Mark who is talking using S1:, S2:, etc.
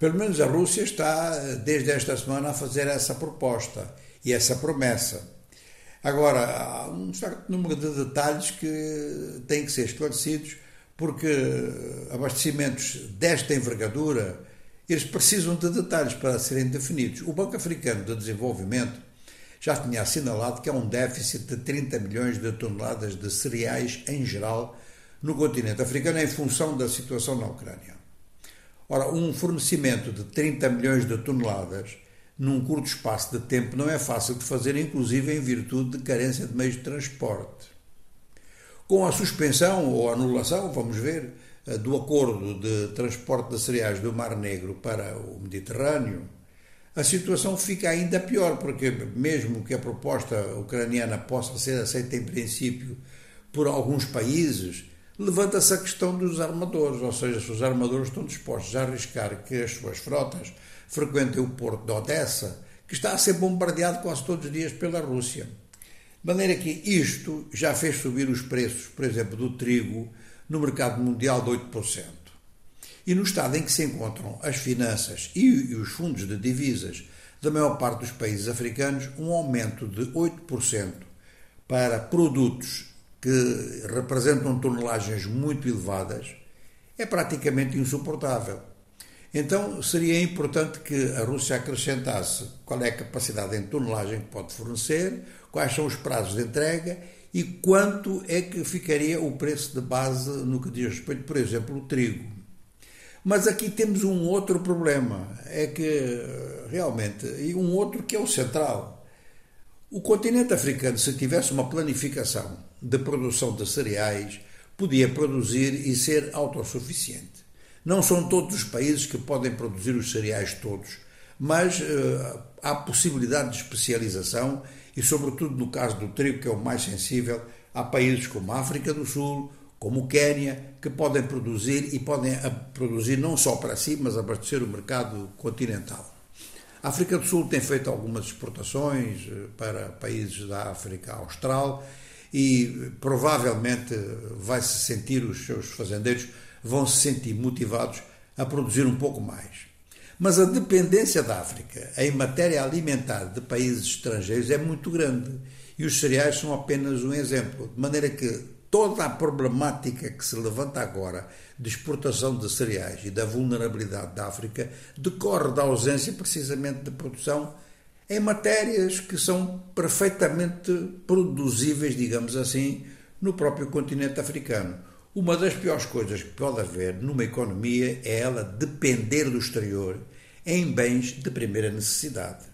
S1: Pelo menos a Rússia está, desde esta semana, a fazer essa proposta e essa promessa. Agora, há um certo número de detalhes que têm que ser esclarecidos, porque abastecimentos desta envergadura, eles precisam de detalhes para serem definidos. O Banco Africano de Desenvolvimento já tinha assinalado que há um déficit de 30 milhões de toneladas de cereais em geral no continente africano em função da situação na Ucrânia. Ora, um fornecimento de 30 milhões de toneladas num curto espaço de tempo não é fácil de fazer, inclusive em virtude de carência de meios de transporte. Com a suspensão ou anulação, vamos ver, eh, do acordo de transporte de cereais do Mar Negro para o Mediterrâneo, a situação fica ainda pior, porque mesmo que a proposta ucraniana possa ser aceita em princípio por alguns países, levanta-se a questão dos armadores, ou seja, se os armadores estão dispostos a arriscar que as suas frotas frequentem o porto de Odessa, que está a ser bombardeado quase todos os dias pela Rússia. De maneira que isto já fez subir os preços, por exemplo, do trigo no mercado mundial de 8%. E no estado em que se encontram as finanças e os fundos de divisas da maior parte dos países africanos, um aumento de 8% para produtos que representam tonelagens muito elevadas é praticamente insuportável. Então seria importante que a Rússia acrescentasse qual é a capacidade em tonelagem que pode fornecer, quais são os prazos de entrega e quanto é que ficaria o preço de base no que diz respeito, por exemplo, o trigo. Mas aqui temos um outro problema, é que realmente, e um outro que é o central. O continente africano, se tivesse uma planificação de produção de cereais, podia produzir e ser autossuficiente. Não são todos os países que podem produzir os cereais todos, mas uh, há possibilidade de especialização e, sobretudo no caso do trigo, que é o mais sensível, há países como a África do Sul, como o Quênia, que podem produzir e podem produzir não só para si, mas abastecer o mercado continental. A África do Sul tem feito algumas exportações eh, para países da África Austral e provavelmente vai se sentir os seus fazendeiros vão se sentir motivados a produzir um pouco mais. Mas a dependência da África em matéria alimentar de países estrangeiros é muito grande e os cereais são apenas um exemplo. De maneira que toda a problemática que se levanta agora de exportação de cereais e da vulnerabilidade da África decorre da ausência precisamente de produção em matérias que são perfeitamente produzíveis, digamos assim, no próprio continente africano. Uma das piores coisas que pode haver numa economia é ela depender do exterior em bens de primeira necessidade.